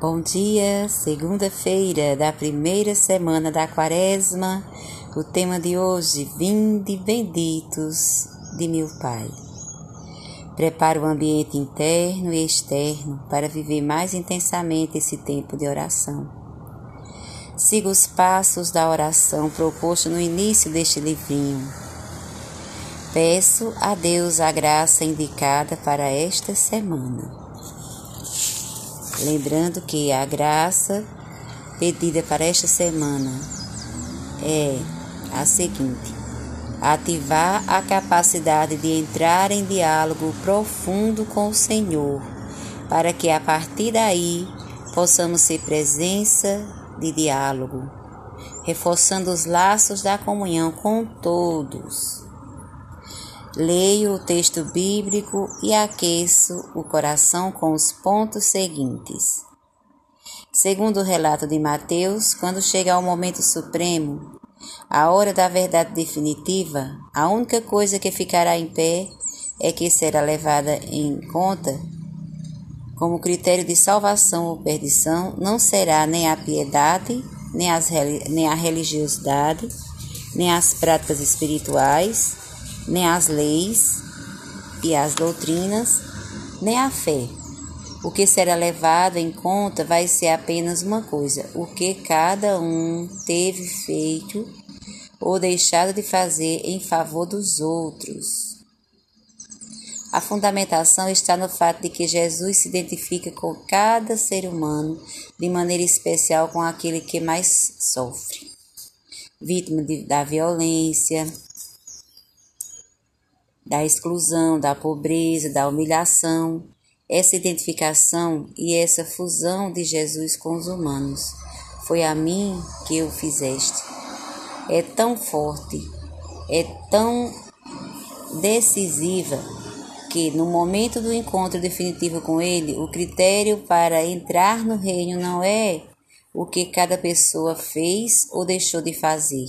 Bom dia, segunda-feira da primeira semana da quaresma. O tema de hoje: Vinde benditos de meu Pai. Prepara o ambiente interno e externo para viver mais intensamente esse tempo de oração. Siga os passos da oração proposto no início deste livrinho. Peço a Deus a graça indicada para esta semana. Lembrando que a graça pedida para esta semana é a seguinte: ativar a capacidade de entrar em diálogo profundo com o Senhor, para que a partir daí possamos ser presença de diálogo, reforçando os laços da comunhão com todos Leio o texto bíblico e aqueço o coração com os pontos seguintes. Segundo o relato de Mateus, quando chega ao momento supremo, a hora da verdade definitiva, a única coisa que ficará em pé é que será levada em conta como critério de salvação ou perdição não será nem a piedade, nem, as, nem a religiosidade, nem as práticas espirituais, nem as leis e as doutrinas, nem a fé. O que será levado em conta vai ser apenas uma coisa: o que cada um teve feito ou deixado de fazer em favor dos outros. A fundamentação está no fato de que Jesus se identifica com cada ser humano de maneira especial com aquele que mais sofre, vítima de, da violência, da exclusão, da pobreza, da humilhação. Essa identificação e essa fusão de Jesus com os humanos foi a mim que o fizeste. É tão forte, é tão decisiva que no momento do encontro definitivo com Ele, o critério para entrar no reino não é o que cada pessoa fez ou deixou de fazer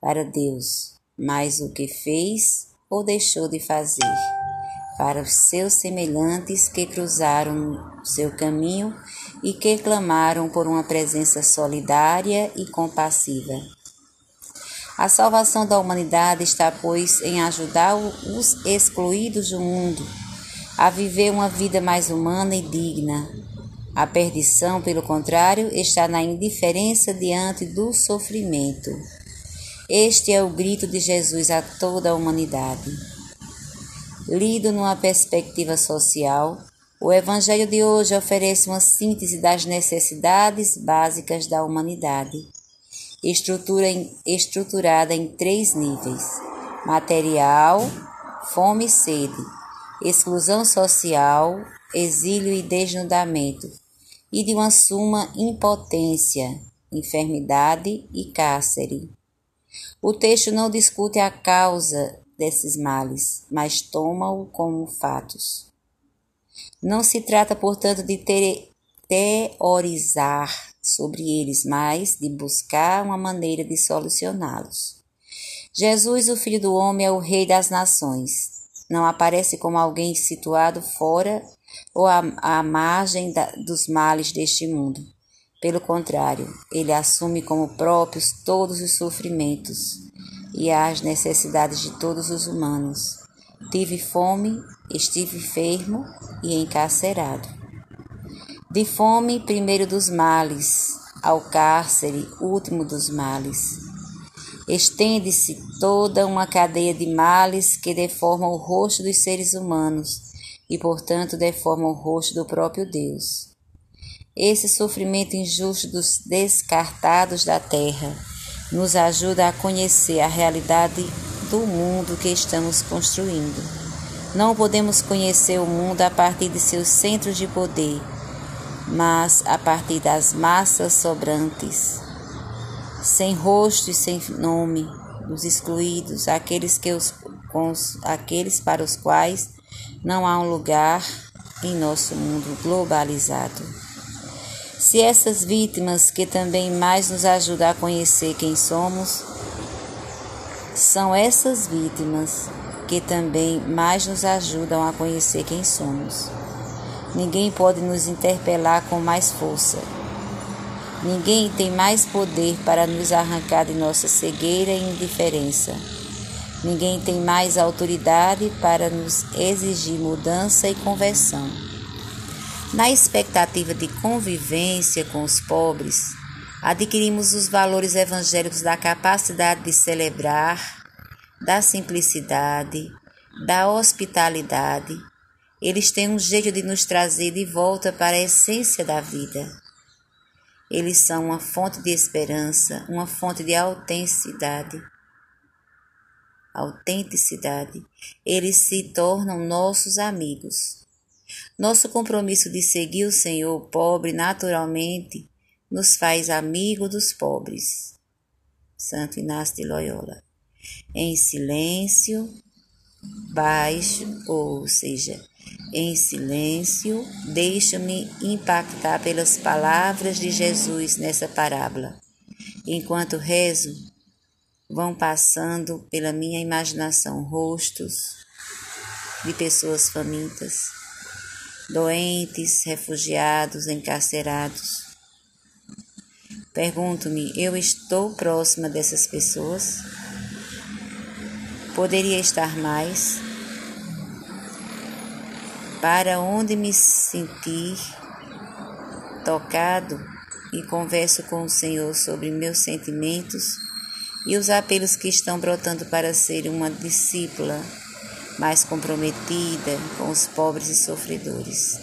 para Deus, mas o que fez ou deixou de fazer para os seus semelhantes que cruzaram seu caminho e que clamaram por uma presença solidária e compassiva. A salvação da humanidade está, pois, em ajudar os excluídos do mundo a viver uma vida mais humana e digna. A perdição, pelo contrário, está na indiferença diante do sofrimento. Este é o grito de Jesus a toda a humanidade. Lido numa perspectiva social, o Evangelho de hoje oferece uma síntese das necessidades básicas da humanidade, estrutura em, estruturada em três níveis: material, fome e sede, exclusão social, exílio e desnudamento, e de uma suma impotência, enfermidade e cárcere. O texto não discute a causa desses males, mas toma-o como fatos. Não se trata, portanto, de teorizar sobre eles, mas de buscar uma maneira de solucioná-los. Jesus, o Filho do Homem, é o Rei das Nações. Não aparece como alguém situado fora ou à, à margem da, dos males deste mundo. Pelo contrário, ele assume como próprios todos os sofrimentos e as necessidades de todos os humanos. Tive fome, estive enfermo e encarcerado. De fome, primeiro dos males, ao cárcere, último dos males. Estende-se toda uma cadeia de males que deformam o rosto dos seres humanos e, portanto, deformam o rosto do próprio Deus. Esse sofrimento injusto dos descartados da terra nos ajuda a conhecer a realidade do mundo que estamos construindo. Não podemos conhecer o mundo a partir de seus centros de poder, mas a partir das massas sobrantes, sem rosto e sem nome, dos excluídos, aqueles, que os, os, aqueles para os quais não há um lugar em nosso mundo globalizado. Se essas vítimas, que também mais nos ajudam a conhecer quem somos, são essas vítimas que também mais nos ajudam a conhecer quem somos. Ninguém pode nos interpelar com mais força. Ninguém tem mais poder para nos arrancar de nossa cegueira e indiferença. Ninguém tem mais autoridade para nos exigir mudança e conversão. Na expectativa de convivência com os pobres, adquirimos os valores evangélicos da capacidade de celebrar, da simplicidade, da hospitalidade. Eles têm um jeito de nos trazer de volta para a essência da vida. Eles são uma fonte de esperança, uma fonte de autenticidade. Autenticidade. Eles se tornam nossos amigos. Nosso compromisso de seguir o Senhor pobre naturalmente nos faz amigo dos pobres. Santo Inácio de Loyola. Em silêncio, baixo, ou seja, em silêncio, deixo-me impactar pelas palavras de Jesus nessa parábola. Enquanto rezo, vão passando pela minha imaginação rostos de pessoas famintas, doentes, refugiados, encarcerados Pergunto-me: eu estou próxima dessas pessoas? Poderia estar mais? Para onde me sentir tocado e converso com o Senhor sobre meus sentimentos e os apelos que estão brotando para ser uma discípula mais comprometida com os pobres e sofredores.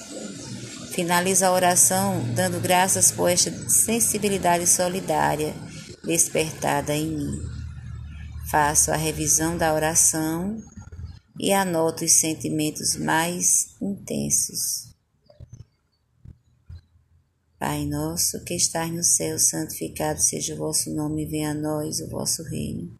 Finalizo a oração dando graças por esta sensibilidade solidária despertada em mim. Faço a revisão da oração e anoto os sentimentos mais intensos. Pai nosso que estás no céu, santificado seja o vosso nome, venha a nós o vosso reino.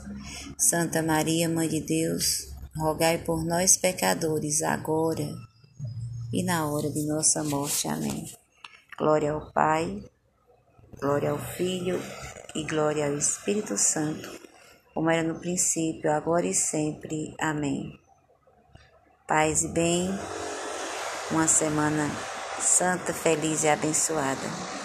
Santa Maria, Mãe de Deus, rogai por nós, pecadores, agora e na hora de nossa morte. Amém. Glória ao Pai, glória ao Filho e glória ao Espírito Santo, como era no princípio, agora e sempre. Amém. Paz e bem, uma semana santa, feliz e abençoada.